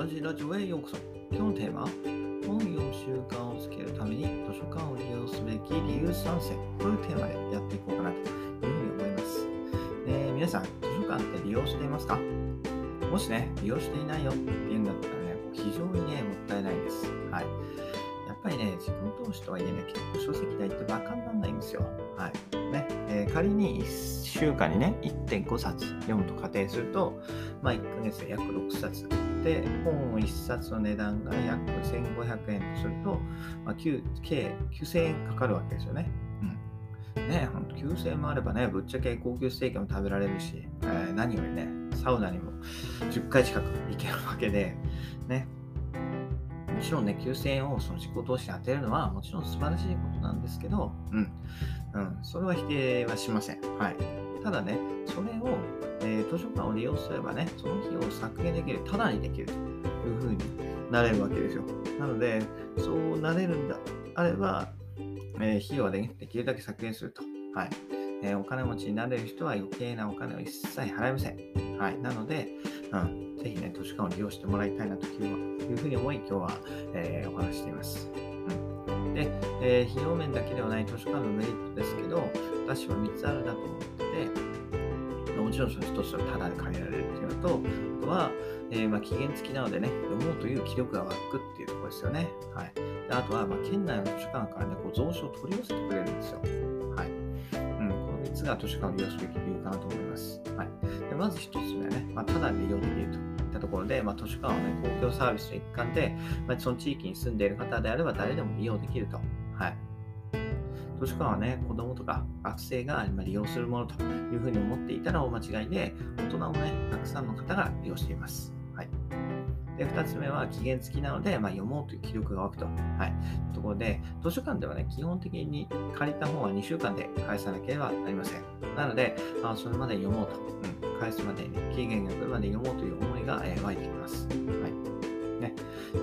ガジラジオへようこそ。今日のテーマ、本読む習慣をつけるために図書館を利用すべき理由3選というテーマでやっていこうかなというふうに思います。えー、皆さん、図書館って利用していますか？もしね、利用していないよっていうんだったらね、非常にね、もったいないです。はい。やっぱりね、自分投資とはいえね、結構書籍代ってバカにならないんですよ。はい。ね。えー、仮に1週間にね、1.5冊読むと仮定すると、まあ、1ヶ月で約6冊。で、本を1冊の値段が約1500円とすると、まあ、計9000円かかるわけですよね。うん。ね、ほんと9000円もあればね、ぶっちゃけ高級ステーキも食べられるし、えー、何よりね、サウナにも10回近く行けるわけで、ね、もちろんね、9000円をその自己投資に当てるのはもちろん素晴らしいことなんですけど、うん、うん、それは否定はしません。はい。ただね、それを、えー、図書館を利用すればね、その費用を削減できる、ただにできるというふうになれるわけですよ。なので、そうなれるんだあれば、えー、費用はできるだけ削減すると。はい。えー、お金持ちになれる人は余計なお金を一切払いません。はい。なので、うん、ぜひね、図書館を利用してもらいたいなというふうに思い、今日は、えー、お話しています。で、えー、費用面だけではない図書館のメリットですけど、私は3つあるなと思って、もちろんその1つはタダで借りられるっていうのと、あとは、えー、まあ、期限付きなのでね、読もうという気力が湧くっていうところですよね。はい。であとは、まあ、県内の図書館からね、こう蔵書を取り寄せてくれるんですよ。はい。うん、この3つが図書館を利用すべき理由かなと思います。はい。でまず1つ目はね、まあ、ただで利用できると。ったところで、まあ、図書館はね、公共サービスの一環で、まあ、その地域に住んでいる方であれば誰でも利用できると。はい。図書館はね、子供とか学生が利用するものというふうに思っていたら大間違いで、大人もね、たくさんの方が利用しています。はい。で、2つ目は期限付きなので、まあ、読もうという気力が湧くと。はい。ところで、図書館ではね、基本的に借りた本は2週間で返さなければなりません。なので、まあ、それまで読もうと。うん返すまでに、期限が来るまで読もうという思いが、え湧いてきます。はい。ね。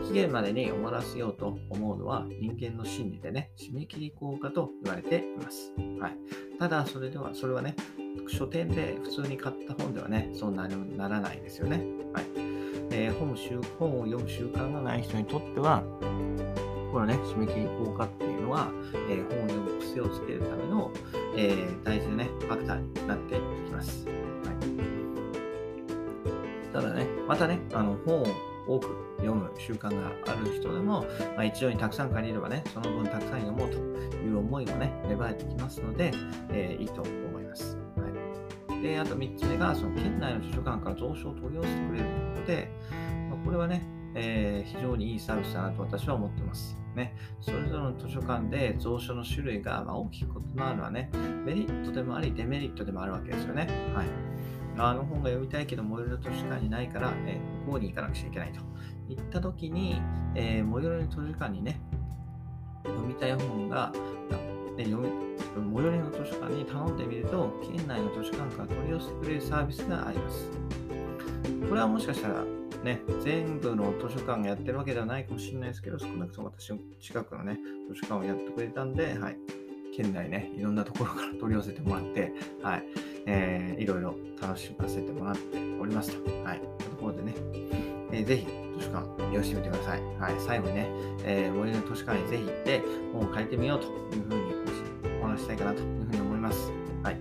期限までに終わらせようと思うのは人間の心理でね、締め切り効果と言われています。はい。ただ、それでは、それはね、書店で普通に買った本ではね、そうなならないですよね。はい。えー、本本を読む習慣がない人にとっては、このね、締め切り効果っていうのは、えー、本を読む癖をつけるための、えー、大事なね、ファクターになっていきます。はいただね、またね、あの本を多く読む習慣がある人でも、まあ、一度にたくさん借りればね、その分たくさん読もうという思いもね、芽生えてきますので、えー、いいと思います。はい、で、あと3つ目が、その県内の図書館から蔵書を取り寄せてくれるので、まあ、これはね、えー、非常にいいサービスだなと私は思ってます。ね、それぞれの図書館で蔵書の種類がま大きく異なるのはね、メリットでもあり、デメリットでもあるわけですよね。はい。あの本が読みたいけど、最寄りの図書館にないから、えー、ここに行かなくちゃいけないと。言ったときに、えー、最寄りの図書館にね、読みたい本が、ね、読み最寄りの図書館に頼んでみると、県内の図書館から取り寄せてくれるサービスがあります。これはもしかしたら、ね、全部の図書館がやってるわけではないかもしれないですけど、少なくとも私の近くのね、図書館をやってくれたんで、はい、県内ね、いろんなところから取り寄せてもらって、はい、えー、いろいろ楽しませてもらっておりますと。はい。というところでね、えー、ぜひ図書館利用してみてください。はい。最後にね、えー、最寄りの図書館にぜひ行って本を借りてみようというふうにお話したいかなというふうに思います。はい。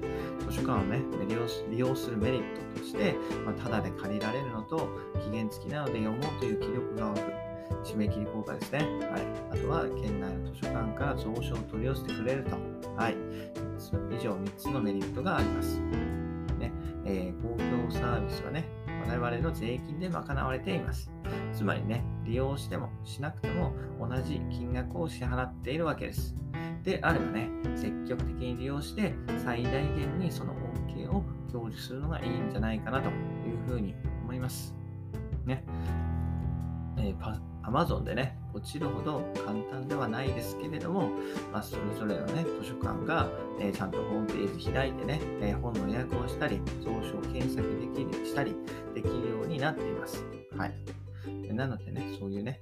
図書館をね、利用利用するメリットとして、まあ、ただで借りられるのと、期限付きなので読もうという気力が湧く。締め切り効果ですね。はい。あとは、県内の図書館から蔵書を取り寄せてくれると。はい。以上3つのメリットがあります。ねえー、公共サービスはね、我々の税金で賄われています。つまりね、利用してもしなくても同じ金額を支払っているわけです。であればね、積極的に利用して最大限にその恩恵を享受するのがいいんじゃないかなというふうに思います。ね。えー、Amazon でね、落ちるほど簡単ではないですけれども、まあ、それぞれのね、図書館が、えー、ちゃんとホームページ開いてね、えー、本の予約をしたり、蔵書を検索できるしたりできるようになっています。はい。なのでね、そういうね、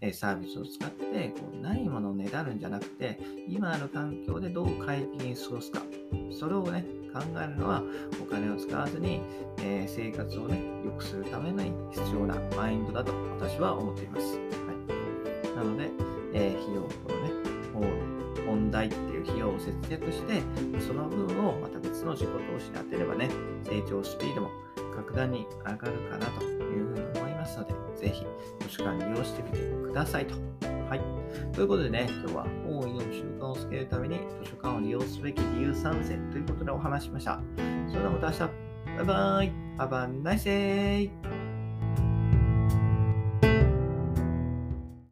えサービスを使ってこうないものをねだるんじゃなくて今ある環境でどう快適に過ごすかそれをね考えるのは、お金を使わずに、えー、生活をね、良くするために必要なマインドだと私は思っています。はい、なので、えー、費用、このね、問題っていう費用を節約して、その分をまた別の自己投資に当てればね、成長スピードも格段に上がるかなというふうに思いますので、ぜひ図書館利用してみてくださいと。はい。ということでね、今日は本を読む習慣をつけるために図書館を利用すべき理由3選ということでお話しました。それではまた明日。バイバイ。Have a nice day!